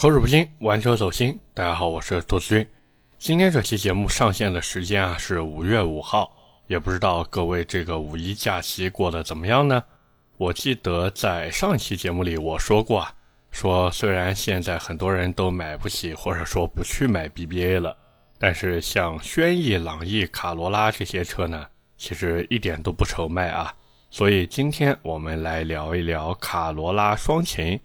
口齿不清，玩车走心。大家好，我是杜子君。今天这期节目上线的时间啊是五月五号，也不知道各位这个五一假期过得怎么样呢？我记得在上一期节目里我说过啊，说虽然现在很多人都买不起或者说不去买 BBA 了，但是像轩逸、朗逸、卡罗拉这些车呢，其实一点都不愁卖啊。所以今天我们来聊一聊卡罗拉双擎。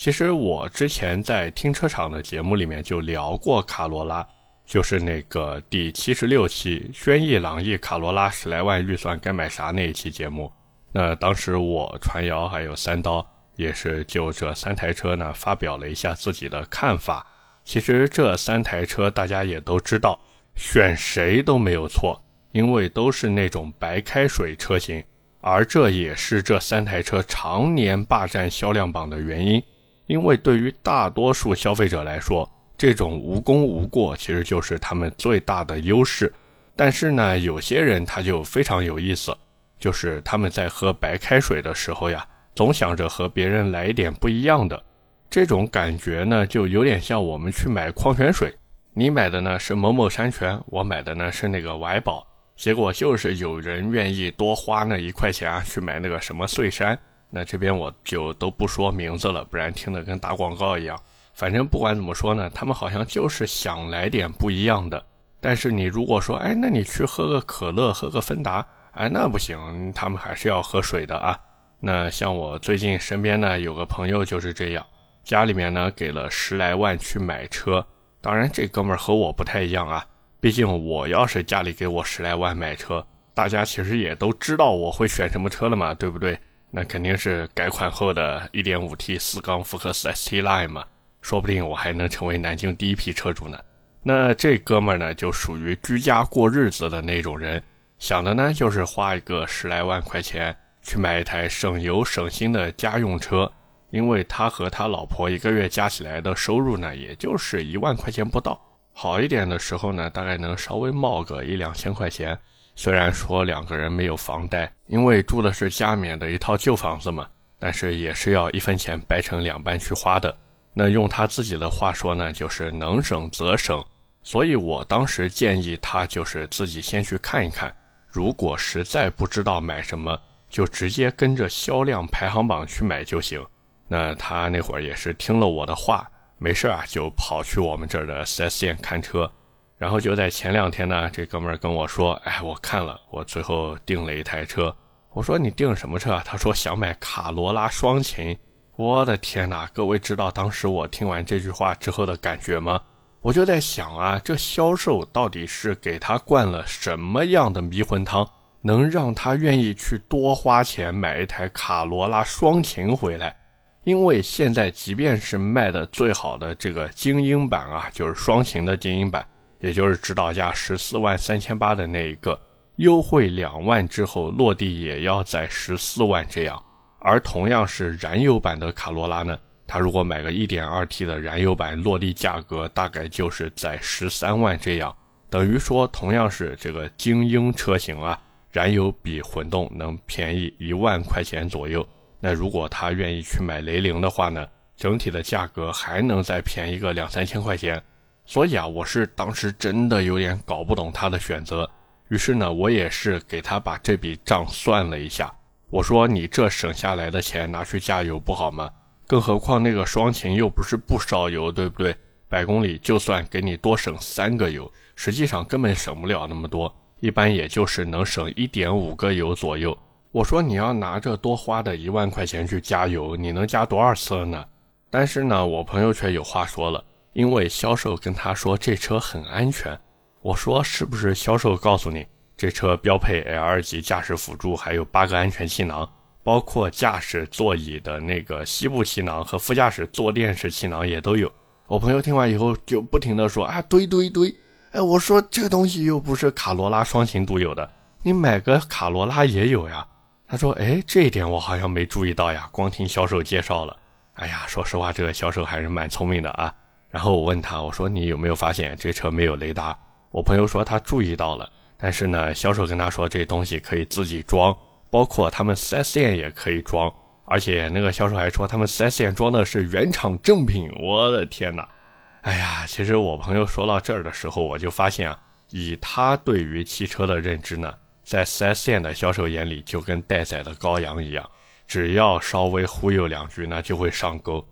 其实我之前在停车场的节目里面就聊过卡罗拉，就是那个第七十六期轩逸、朗逸、卡罗拉十来万预算该买啥那一期节目。那当时我传谣还有三刀也是就这三台车呢发表了一下自己的看法。其实这三台车大家也都知道，选谁都没有错，因为都是那种白开水车型，而这也是这三台车常年霸占销量榜的原因。因为对于大多数消费者来说，这种无功无过其实就是他们最大的优势。但是呢，有些人他就非常有意思，就是他们在喝白开水的时候呀，总想着和别人来一点不一样的。这种感觉呢，就有点像我们去买矿泉水，你买的呢是某某山泉，我买的呢是那个怀宝，结果就是有人愿意多花那一块钱啊去买那个什么碎山。那这边我就都不说名字了，不然听得跟打广告一样。反正不管怎么说呢，他们好像就是想来点不一样的。但是你如果说，哎，那你去喝个可乐，喝个芬达，哎，那不行，他们还是要喝水的啊。那像我最近身边呢有个朋友就是这样，家里面呢给了十来万去买车。当然这哥们儿和我不太一样啊，毕竟我要是家里给我十来万买车，大家其实也都知道我会选什么车了嘛，对不对？那肯定是改款后的 1.5T 四缸福克斯 ST Line 嘛，说不定我还能成为南京第一批车主呢。那这哥们儿呢，就属于居家过日子的那种人，想的呢就是花一个十来万块钱去买一台省油省心的家用车，因为他和他老婆一个月加起来的收入呢，也就是一万块钱不到，好一点的时候呢，大概能稍微冒个一两千块钱。虽然说两个人没有房贷，因为住的是加冕的一套旧房子嘛，但是也是要一分钱掰成两半去花的。那用他自己的话说呢，就是能省则省。所以我当时建议他就是自己先去看一看，如果实在不知道买什么，就直接跟着销量排行榜去买就行。那他那会儿也是听了我的话，没事啊，就跑去我们这儿的 4S 店看车。然后就在前两天呢，这哥们儿跟我说：“哎，我看了，我最后订了一台车。”我说：“你订什么车啊？”他说：“想买卡罗拉双擎。”我的天哪！各位知道当时我听完这句话之后的感觉吗？我就在想啊，这销售到底是给他灌了什么样的迷魂汤，能让他愿意去多花钱买一台卡罗拉双擎回来？因为现在即便是卖的最好的这个精英版啊，就是双擎的精英版。也就是指导价十四万三千八的那一个，优惠两万之后落地也要在十四万这样。而同样是燃油版的卡罗拉呢，它如果买个一点二 T 的燃油版，落地价格大概就是在十三万这样。等于说同样是这个精英车型啊，燃油比混动能便宜一万块钱左右。那如果他愿意去买雷凌的话呢，整体的价格还能再便宜个两三千块钱。所以啊，我是当时真的有点搞不懂他的选择，于是呢，我也是给他把这笔账算了一下。我说：“你这省下来的钱拿去加油不好吗？更何况那个双擎又不是不烧油，对不对？百公里就算给你多省三个油，实际上根本省不了那么多，一般也就是能省一点五个油左右。”我说：“你要拿着多花的一万块钱去加油，你能加多少次呢？”但是呢，我朋友却有话说了。因为销售跟他说这车很安全，我说是不是销售告诉你这车标配 L 级驾驶辅助，还有八个安全气囊，包括驾驶座椅的那个膝部气囊和副驾驶坐垫式气囊也都有。我朋友听完以后就不停的说啊，对对对，哎，我说这个东西又不是卡罗拉双擎独有的，你买个卡罗拉也有呀。他说，哎，这一点我好像没注意到呀，光听销售介绍了。哎呀，说实话，这个销售还是蛮聪明的啊。然后我问他，我说你有没有发现这车没有雷达？我朋友说他注意到了，但是呢，销售跟他说这东西可以自己装，包括他们 4S 店也可以装，而且那个销售还说他们 4S 店装的是原厂正品。我的天哪！哎呀，其实我朋友说到这儿的时候，我就发现啊，以他对于汽车的认知呢，在 4S 店的销售眼里就跟待宰的羔羊一样，只要稍微忽悠两句呢，就会上钩。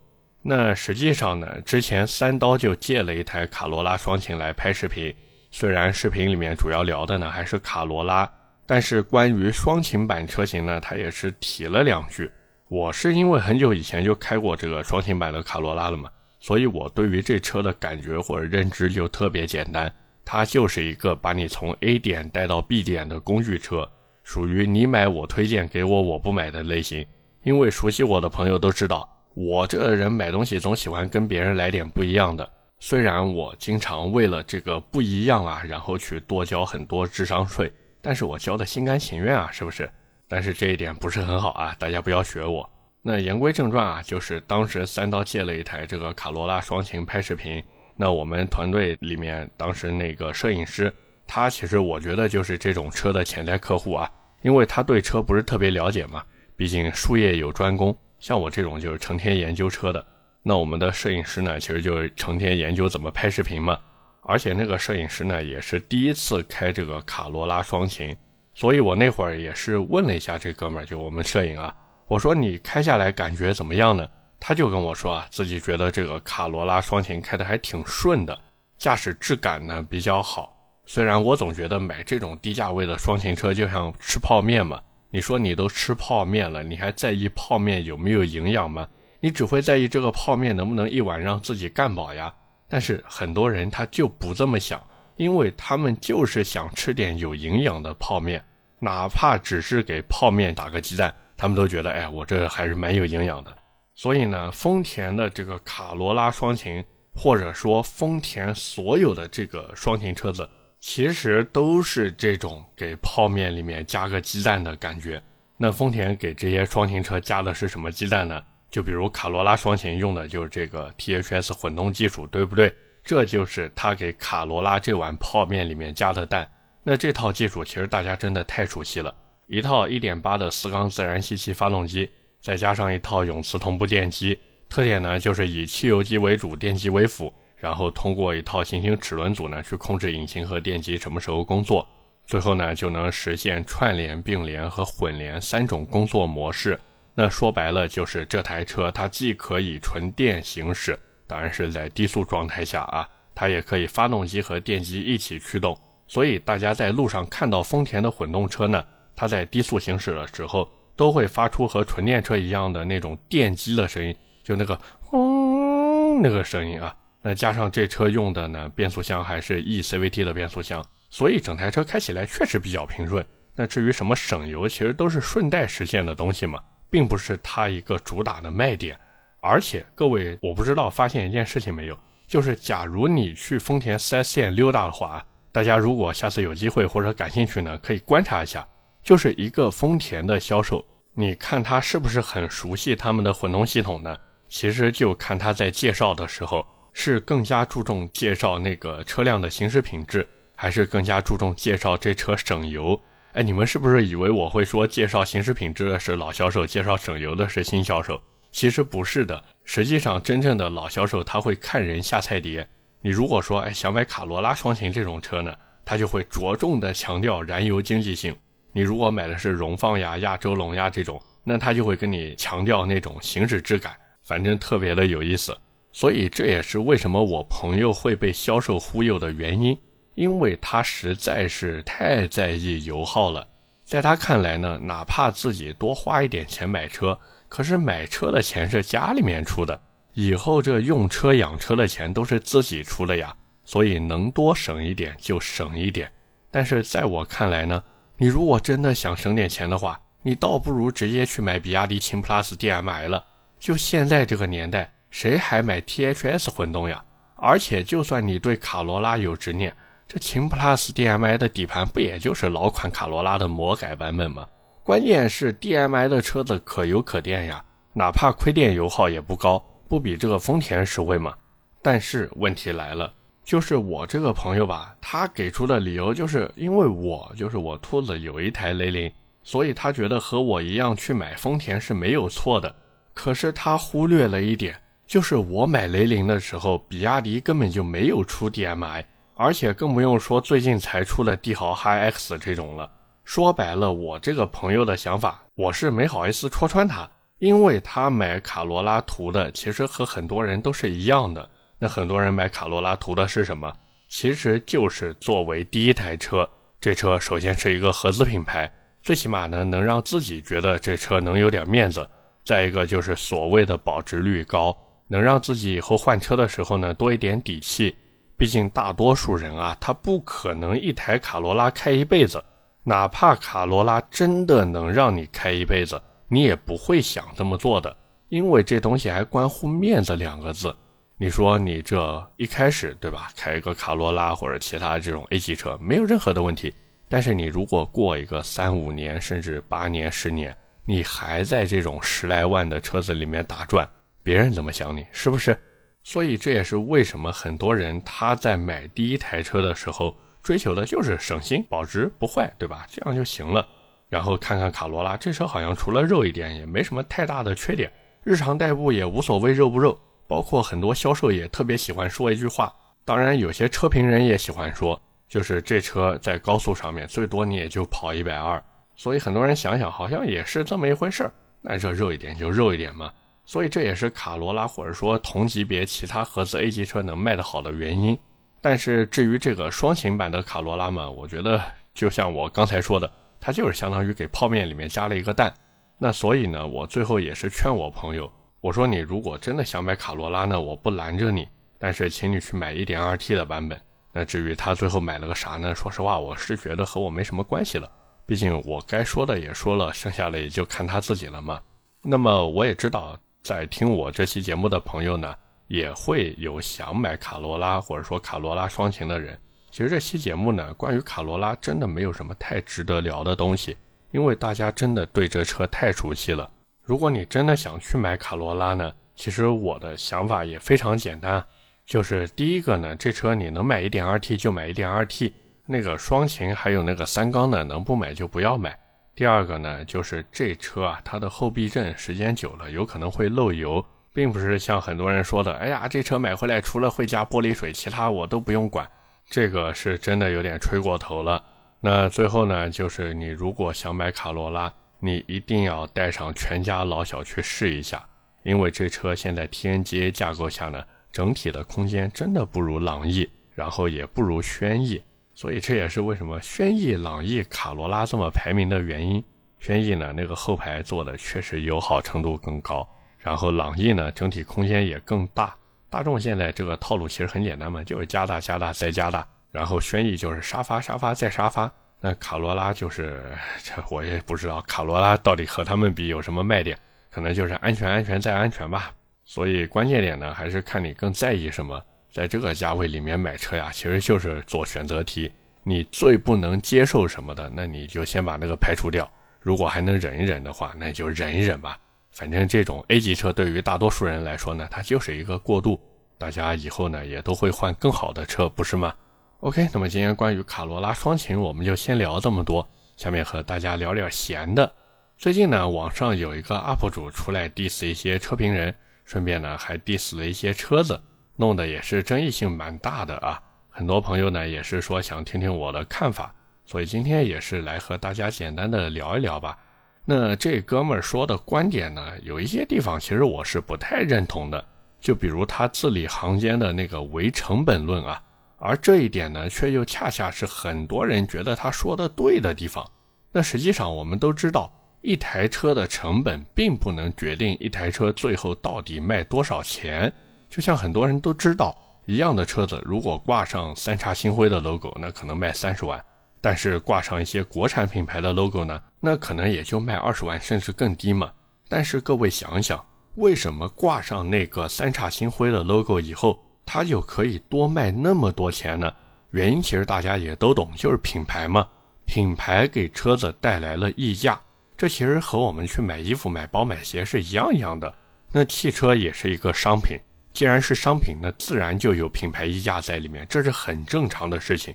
那实际上呢，之前三刀就借了一台卡罗拉双擎来拍视频。虽然视频里面主要聊的呢还是卡罗拉，但是关于双擎版车型呢，他也是提了两句。我是因为很久以前就开过这个双擎版的卡罗拉了嘛，所以我对于这车的感觉或者认知就特别简单，它就是一个把你从 A 点带到 B 点的工具车，属于你买我推荐给我我不买的类型。因为熟悉我的朋友都知道，我这个人买东西总喜欢跟别人来点不一样的。虽然我经常为了这个不一样啊，然后去多交很多智商税，但是我交的心甘情愿啊，是不是？但是这一点不是很好啊，大家不要学我。那言归正传啊，就是当时三刀借了一台这个卡罗拉双擎拍视频，那我们团队里面当时那个摄影师，他其实我觉得就是这种车的潜在客户啊，因为他对车不是特别了解嘛，毕竟术业有专攻，像我这种就是成天研究车的。那我们的摄影师呢，其实就是成天研究怎么拍视频嘛。而且那个摄影师呢，也是第一次开这个卡罗拉双擎，所以我那会儿也是问了一下这哥们儿，就我们摄影啊，我说你开下来感觉怎么样呢？他就跟我说啊，自己觉得这个卡罗拉双擎开的还挺顺的，驾驶质感呢比较好。虽然我总觉得买这种低价位的双擎车就像吃泡面嘛，你说你都吃泡面了，你还在意泡面有没有营养吗？你只会在意这个泡面能不能一碗让自己干饱呀？但是很多人他就不这么想，因为他们就是想吃点有营养的泡面，哪怕只是给泡面打个鸡蛋，他们都觉得，哎，我这还是蛮有营养的。所以呢，丰田的这个卡罗拉双擎，或者说丰田所有的这个双擎车子，其实都是这种给泡面里面加个鸡蛋的感觉。那丰田给这些双擎车加的是什么鸡蛋呢？就比如卡罗拉双擎用的就是这个 THS 混动技术，对不对？这就是他给卡罗拉这碗泡面里面加的蛋。那这套技术其实大家真的太熟悉了，一套1.8的四缸自然吸气发动机，再加上一套永磁同步电机，特点呢就是以汽油机为主，电机为辅，然后通过一套行星齿轮组呢去控制引擎和电机什么时候工作，最后呢就能实现串联、并联和混联三种工作模式。那说白了就是这台车，它既可以纯电行驶，当然是在低速状态下啊，它也可以发动机和电机一起驱动。所以大家在路上看到丰田的混动车呢，它在低速行驶的时候都会发出和纯电车一样的那种电机的声音，就那个轰那个声音啊。那加上这车用的呢变速箱还是 E CVT 的变速箱，所以整台车开起来确实比较平顺。那至于什么省油，其实都是顺带实现的东西嘛。并不是它一个主打的卖点，而且各位，我不知道发现一件事情没有，就是假如你去丰田 4S 店溜达的话，大家如果下次有机会或者感兴趣呢，可以观察一下，就是一个丰田的销售，你看他是不是很熟悉他们的混动系统呢？其实就看他在介绍的时候，是更加注重介绍那个车辆的行驶品质，还是更加注重介绍这车省油？哎，你们是不是以为我会说介绍行驶品质的是老销售，介绍省油的是新销售？其实不是的。实际上，真正的老销售他会看人下菜碟。你如果说哎想买卡罗拉双擎这种车呢，他就会着重的强调燃油经济性。你如果买的是荣放呀、亚洲龙呀这种，那他就会跟你强调那种行驶质感，反正特别的有意思。所以这也是为什么我朋友会被销售忽悠的原因。因为他实在是太在意油耗了，在他看来呢，哪怕自己多花一点钱买车，可是买车的钱是家里面出的，以后这用车养车的钱都是自己出的呀，所以能多省一点就省一点。但是在我看来呢，你如果真的想省点钱的话，你倒不如直接去买比亚迪秦 PLUS DM-i 了。就现在这个年代，谁还买 THS 混动呀？而且就算你对卡罗拉有执念，这秦 PLUS DM-i 的底盘不也就是老款卡罗拉的魔改版本吗？关键是 DM-i 的车子可油可电呀，哪怕亏电油耗也不高，不比这个丰田实惠吗？但是问题来了，就是我这个朋友吧，他给出的理由就是因为我就是我秃子有一台雷凌，所以他觉得和我一样去买丰田是没有错的。可是他忽略了一点，就是我买雷凌的时候，比亚迪根本就没有出 DMI，而且更不用说最近才出的帝豪 HiX 这种了。说白了，我这个朋友的想法，我是没好意思戳穿他，因为他买卡罗拉图的其实和很多人都是一样的。那很多人买卡罗拉图的是什么？其实就是作为第一台车，这车首先是一个合资品牌，最起码呢能让自己觉得这车能有点面子。再一个就是所谓的保值率高，能让自己以后换车的时候呢多一点底气。毕竟大多数人啊，他不可能一台卡罗拉开一辈子，哪怕卡罗拉真的能让你开一辈子，你也不会想这么做的，因为这东西还关乎面子两个字。你说你这一开始对吧，开一个卡罗拉或者其他这种 A 级车没有任何的问题，但是你如果过一个三五年甚至八年十年。你还在这种十来万的车子里面打转，别人怎么想你是不是？所以这也是为什么很多人他在买第一台车的时候追求的就是省心、保值不坏，对吧？这样就行了。然后看看卡罗拉，这车好像除了肉一点也没什么太大的缺点，日常代步也无所谓肉不肉。包括很多销售也特别喜欢说一句话，当然有些车评人也喜欢说，就是这车在高速上面最多你也就跑一百二。所以很多人想想，好像也是这么一回事儿。那这肉一点就肉一点嘛。所以这也是卡罗拉或者说同级别其他合资 A 级车能卖得好的原因。但是至于这个双擎版的卡罗拉嘛，我觉得就像我刚才说的，它就是相当于给泡面里面加了一个蛋。那所以呢，我最后也是劝我朋友，我说你如果真的想买卡罗拉呢，我不拦着你，但是请你去买 1.2T 的版本。那至于他最后买了个啥呢？说实话，我是觉得和我没什么关系了。毕竟我该说的也说了，剩下的也就看他自己了嘛。那么我也知道，在听我这期节目的朋友呢，也会有想买卡罗拉或者说卡罗拉双擎的人。其实这期节目呢，关于卡罗拉真的没有什么太值得聊的东西，因为大家真的对这车太熟悉了。如果你真的想去买卡罗拉呢，其实我的想法也非常简单，就是第一个呢，这车你能买 1.2T 就买 1.2T。那个双擎还有那个三缸的，能不买就不要买。第二个呢，就是这车啊，它的后避震时间久了有可能会漏油，并不是像很多人说的，哎呀，这车买回来除了会加玻璃水，其他我都不用管。这个是真的有点吹过头了。那最后呢，就是你如果想买卡罗拉，你一定要带上全家老小去试一下，因为这车现在 TNGA 架构下呢，整体的空间真的不如朗逸，然后也不如轩逸。所以这也是为什么轩逸、朗逸、卡罗拉这么排名的原因。轩逸呢，那个后排做的确实友好程度更高，然后朗逸呢，整体空间也更大。大众现在这个套路其实很简单嘛，就是加大、加大再加大。然后轩逸就是沙发、沙发再沙发。那卡罗拉就是这我也不知道卡罗拉到底和他们比有什么卖点，可能就是安全、安全再安全吧。所以关键点呢，还是看你更在意什么。在这个价位里面买车呀，其实就是做选择题。你最不能接受什么的，那你就先把那个排除掉。如果还能忍一忍的话，那就忍一忍吧。反正这种 A 级车对于大多数人来说呢，它就是一个过渡。大家以后呢也都会换更好的车，不是吗？OK，那么今天关于卡罗拉双擎，我们就先聊这么多。下面和大家聊点闲的。最近呢，网上有一个 UP 主出来 diss 一些车评人，顺便呢还 diss 了一些车子。弄得也是争议性蛮大的啊，很多朋友呢也是说想听听我的看法，所以今天也是来和大家简单的聊一聊吧。那这哥们儿说的观点呢，有一些地方其实我是不太认同的，就比如他字里行间的那个唯成本论啊，而这一点呢，却又恰恰是很多人觉得他说的对的地方。那实际上我们都知道，一台车的成本并不能决定一台车最后到底卖多少钱。就像很多人都知道一样的车子，如果挂上三叉星辉的 logo，那可能卖三十万；但是挂上一些国产品牌的 logo 呢，那可能也就卖二十万，甚至更低嘛。但是各位想想，为什么挂上那个三叉星辉的 logo 以后，它就可以多卖那么多钱呢？原因其实大家也都懂，就是品牌嘛。品牌给车子带来了溢价，这其实和我们去买衣服、买包、买鞋是一样一样的。那汽车也是一个商品。既然是商品，那自然就有品牌溢价在里面，这是很正常的事情。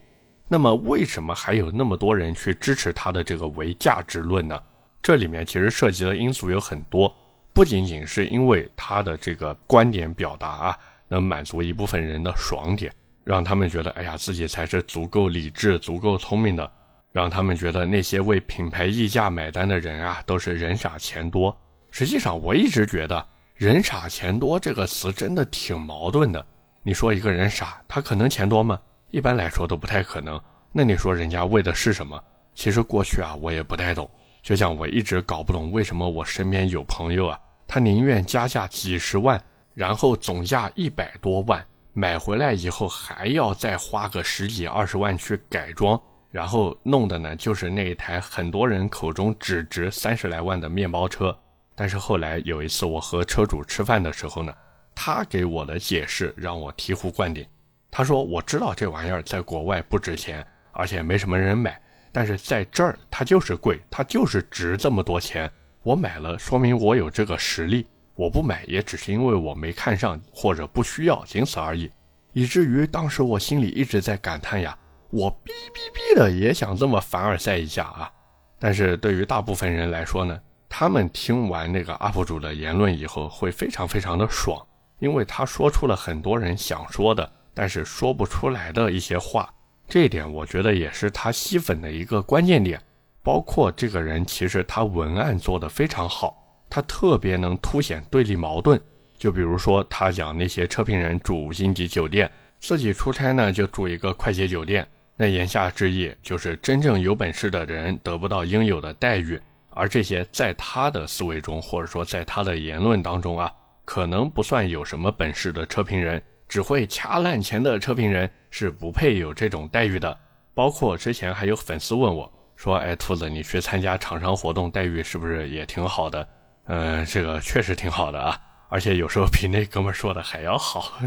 那么为什么还有那么多人去支持他的这个唯价值论呢？这里面其实涉及的因素有很多，不仅仅是因为他的这个观点表达啊，能满足一部分人的爽点，让他们觉得哎呀自己才是足够理智、足够聪明的，让他们觉得那些为品牌溢价买单的人啊都是人傻钱多。实际上，我一直觉得“人傻钱多”这个词真的挺矛盾的。你说一个人傻，他可能钱多吗？一般来说都不太可能。那你说人家为的是什么？其实过去啊，我也不太懂。就像我一直搞不懂为什么我身边有朋友啊，他宁愿加价几十万，然后总价一百多万买回来以后，还要再花个十几二十万去改装，然后弄的呢就是那一台很多人口中只值三十来万的面包车。但是后来有一次我和车主吃饭的时候呢，他给我的解释让我醍醐灌顶。他说：“我知道这玩意儿在国外不值钱，而且没什么人买，但是在这儿它就是贵，它就是值这么多钱。我买了，说明我有这个实力；我不买，也只是因为我没看上或者不需要，仅此而已。以至于当时我心里一直在感叹呀，我哔哔哔的也想这么凡尔赛一下啊！但是对于大部分人来说呢，他们听完那个 UP 主的言论以后，会非常非常的爽，因为他说出了很多人想说的。”但是说不出来的一些话，这一点我觉得也是他吸粉的一个关键点。包括这个人其实他文案做得非常好，他特别能凸显对立矛盾。就比如说他讲那些车评人住五星级酒店，自己出差呢就住一个快捷酒店，那言下之意就是真正有本事的人得不到应有的待遇，而这些在他的思维中或者说在他的言论当中啊，可能不算有什么本事的车评人。只会掐烂钱的车评人是不配有这种待遇的。包括之前还有粉丝问我说：“哎，兔子，你去参加厂商活动，待遇是不是也挺好的？”嗯，这个确实挺好的啊，而且有时候比那哥们说的还要好。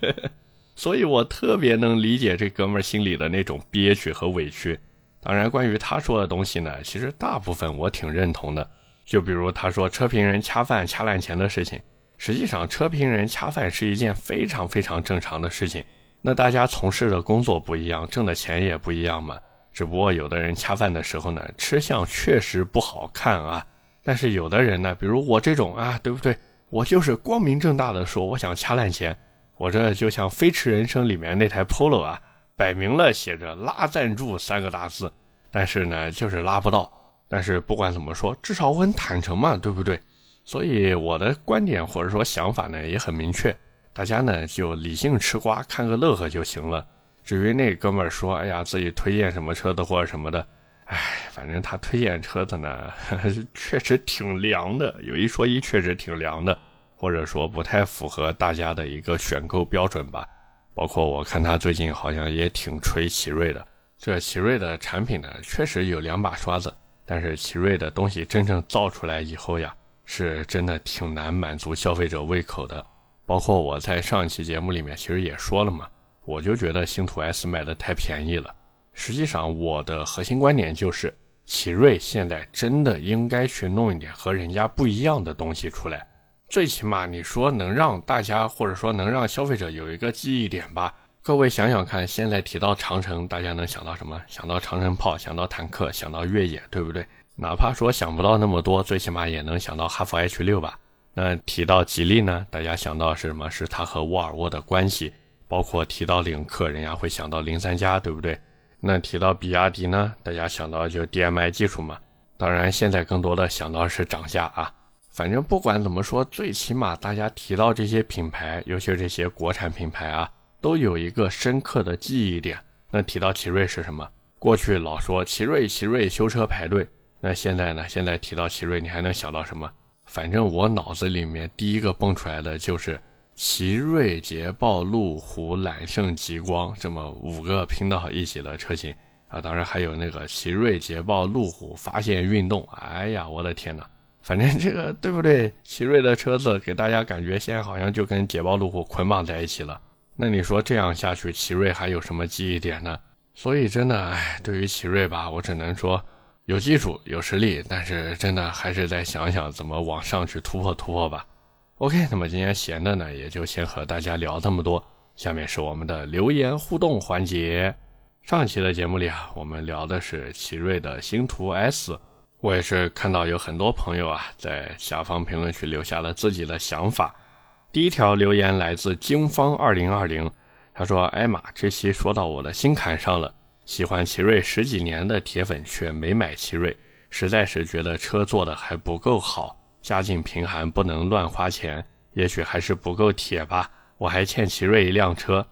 所以我特别能理解这哥们心里的那种憋屈和委屈。当然，关于他说的东西呢，其实大部分我挺认同的。就比如他说车评人掐饭掐烂钱的事情。实际上，车评人恰饭是一件非常非常正常的事情。那大家从事的工作不一样，挣的钱也不一样嘛。只不过有的人恰饭的时候呢，吃相确实不好看啊。但是有的人呢，比如我这种啊，对不对？我就是光明正大的说，我想掐烂钱。我这就像《飞驰人生》里面那台 Polo 啊，摆明了写着拉赞助三个大字，但是呢，就是拉不到。但是不管怎么说，至少我很坦诚嘛，对不对？所以我的观点或者说想法呢也很明确，大家呢就理性吃瓜，看个乐呵就行了。至于那哥们儿说，哎呀自己推荐什么车子或者什么的，哎，反正他推荐车子呢 确实挺凉的，有一说一，确实挺凉的，或者说不太符合大家的一个选购标准吧。包括我看他最近好像也挺吹奇瑞的，这奇瑞的产品呢确实有两把刷子，但是奇瑞的东西真正造出来以后呀。是真的挺难满足消费者胃口的，包括我在上一期节目里面其实也说了嘛，我就觉得星途 S 卖的太便宜了。实际上我的核心观点就是，奇瑞现在真的应该去弄一点和人家不一样的东西出来，最起码你说能让大家或者说能让消费者有一个记忆点吧。各位想想看，现在提到长城，大家能想到什么？想到长城炮，想到坦克，想到越野，对不对？哪怕说想不到那么多，最起码也能想到哈弗 H 六吧。那提到吉利呢，大家想到是什么？是它和沃尔沃的关系。包括提到领克，人家会想到零三加，对不对？那提到比亚迪呢，大家想到就 DMI 技术嘛。当然，现在更多的想到是涨价啊。反正不管怎么说，最起码大家提到这些品牌，尤其是这些国产品牌啊，都有一个深刻的记忆点。那提到奇瑞是什么？过去老说奇瑞，奇瑞修车排队。那现在呢？现在提到奇瑞，你还能想到什么？反正我脑子里面第一个蹦出来的就是奇瑞、捷豹、路虎、揽胜、极光这么五个拼到一起的车型啊！当然还有那个奇瑞、捷豹、路虎发现运动。哎呀，我的天哪！反正这个对不对？奇瑞的车子给大家感觉现在好像就跟捷豹、路虎捆绑在一起了。那你说这样下去，奇瑞还有什么记忆点呢？所以真的，哎，对于奇瑞吧，我只能说。有技术有实力，但是真的还是再想想怎么往上去突破突破吧。OK，那么今天闲的呢，也就先和大家聊这么多。下面是我们的留言互动环节。上期的节目里啊，我们聊的是奇瑞的星途 S，我也是看到有很多朋友啊在下方评论区留下了自己的想法。第一条留言来自京方二零二零，他说：“艾玛，这期说到我的心坎上了，喜欢奇瑞十几年的铁粉却没买奇瑞，实在是觉得车做的还不够好，家境贫寒不能乱花钱，也许还是不够铁吧。我还欠奇瑞一辆车。”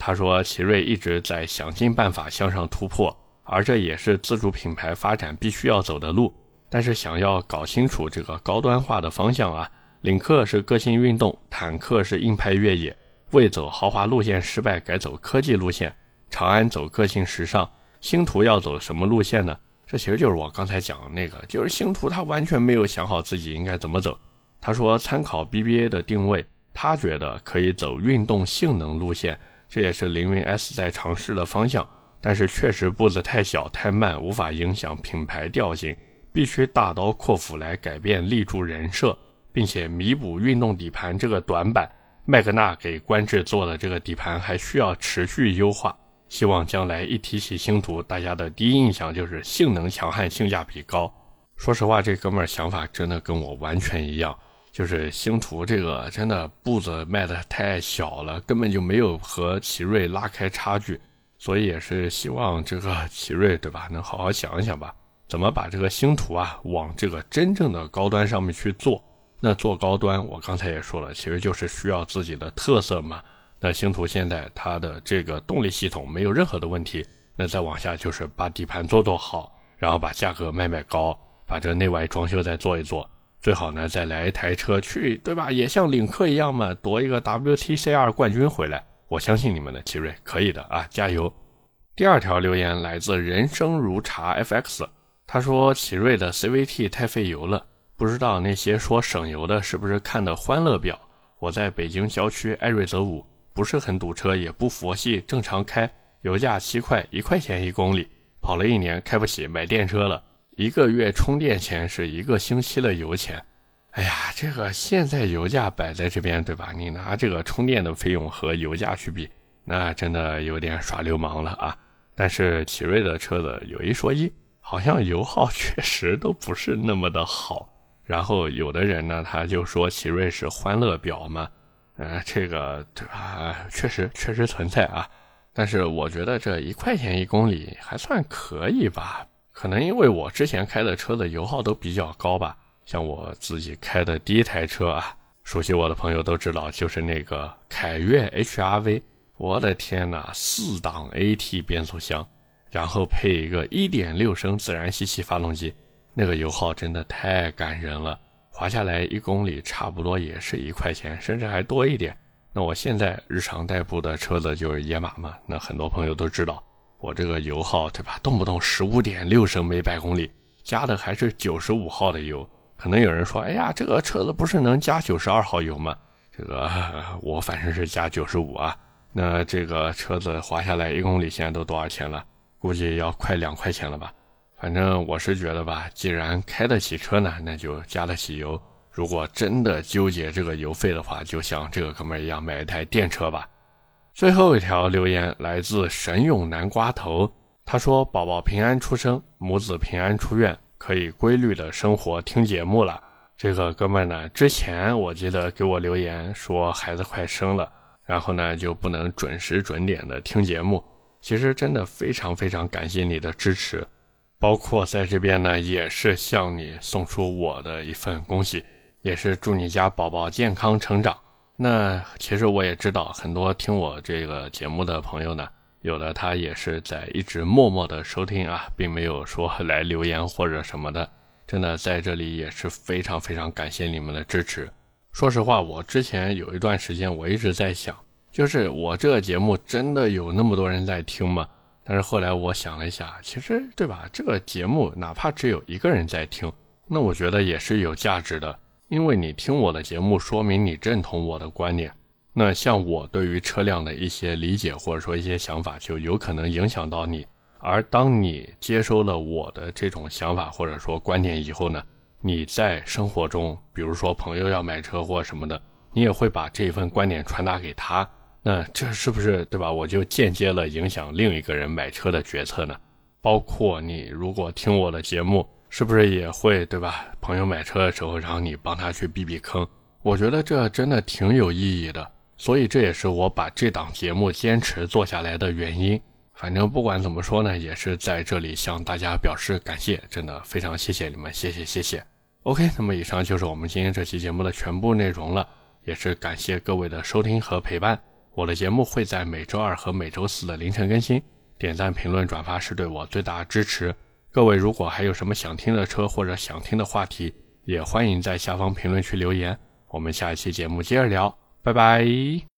他说：“奇瑞一直在想尽办法向上突破，而这也是自主品牌发展必须要走的路。但是想要搞清楚这个高端化的方向啊，领克是个性运动，坦克是硬派越野，为走豪华路线失败，改走科技路线。长安走个性时尚，星途要走什么路线呢？这其实就是我刚才讲的那个，就是星途他完全没有想好自己应该怎么走。他说参考 BBA 的定位，他觉得可以走运动性能路线。”这也是凌云 S 在尝试的方向，但是确实步子太小太慢，无法影响品牌调性，必须大刀阔斧来改变立柱人设，并且弥补运动底盘这个短板。麦格纳给观致做的这个底盘还需要持续优化，希望将来一提起星途，大家的第一印象就是性能强悍、性价比高。说实话，这哥们儿想法真的跟我完全一样。就是星途这个真的步子迈的太小了，根本就没有和奇瑞拉开差距，所以也是希望这个奇瑞对吧，能好好想一想吧，怎么把这个星途啊往这个真正的高端上面去做。那做高端，我刚才也说了，其实就是需要自己的特色嘛。那星途现在它的这个动力系统没有任何的问题，那再往下就是把底盘做做好，然后把价格卖卖高，把这个内外装修再做一做。最好呢，再来一台车去，对吧？也像领克一样嘛，夺一个 WTCR 冠军回来。我相信你们的奇瑞可以的啊，加油！第二条留言来自人生如茶 FX，他说奇瑞的 CVT 太费油了，不知道那些说省油的是不是看的欢乐表？我在北京郊区艾瑞泽五，不是很堵车，也不佛系，正常开，油价七块，一块钱一公里，跑了一年，开不起，买电车了。一个月充电钱是一个星期的油钱，哎呀，这个现在油价摆在这边，对吧？你拿这个充电的费用和油价去比，那真的有点耍流氓了啊！但是奇瑞的车子有一说一，好像油耗确实都不是那么的好。然后有的人呢，他就说奇瑞是欢乐表嘛，呃，这个对吧？确实确实存在啊。但是我觉得这一块钱一公里还算可以吧。可能因为我之前开的车的油耗都比较高吧，像我自己开的第一台车啊，熟悉我的朋友都知道，就是那个凯越 HRV。我的天哪，四档 AT 变速箱，然后配一个1.6升自然吸气发动机，那个油耗真的太感人了，划下来一公里差不多也是一块钱，甚至还多一点。那我现在日常代步的车子就是野马嘛，那很多朋友都知道。我这个油耗对吧，动不动十五点六升每百公里，加的还是九十五号的油。可能有人说，哎呀，这个车子不是能加九十二号油吗？这个 我反正是加九十五啊。那这个车子划下来一公里现在都多少钱了？估计要快两块钱了吧。反正我是觉得吧，既然开得起车呢，那就加得起油。如果真的纠结这个油费的话，就像这个哥们一样，买一台电车吧。最后一条留言来自神勇南瓜头，他说：“宝宝平安出生，母子平安出院，可以规律的生活听节目了。”这个哥们呢，之前我记得给我留言说孩子快生了，然后呢就不能准时准点的听节目。其实真的非常非常感谢你的支持，包括在这边呢也是向你送出我的一份恭喜，也是祝你家宝宝健康成长。那其实我也知道，很多听我这个节目的朋友呢，有的他也是在一直默默的收听啊，并没有说来留言或者什么的。真的在这里也是非常非常感谢你们的支持。说实话，我之前有一段时间我一直在想，就是我这个节目真的有那么多人在听吗？但是后来我想了一下，其实对吧？这个节目哪怕只有一个人在听，那我觉得也是有价值的。因为你听我的节目，说明你认同我的观点。那像我对于车辆的一些理解，或者说一些想法，就有可能影响到你。而当你接收了我的这种想法或者说观点以后呢，你在生活中，比如说朋友要买车或什么的，你也会把这份观点传达给他。那这是不是对吧？我就间接了影响另一个人买车的决策呢？包括你如果听我的节目，是不是也会对吧？朋友买车的时候，然后你帮他去避避坑，我觉得这真的挺有意义的。所以这也是我把这档节目坚持做下来的原因。反正不管怎么说呢，也是在这里向大家表示感谢，真的非常谢谢你们，谢谢谢谢。OK，那么以上就是我们今天这期节目的全部内容了，也是感谢各位的收听和陪伴。我的节目会在每周二和每周四的凌晨更新，点赞、评论、转发是对我最大的支持。各位如果还有什么想听的车或者想听的话题，也欢迎在下方评论区留言。我们下一期节目接着聊，拜拜。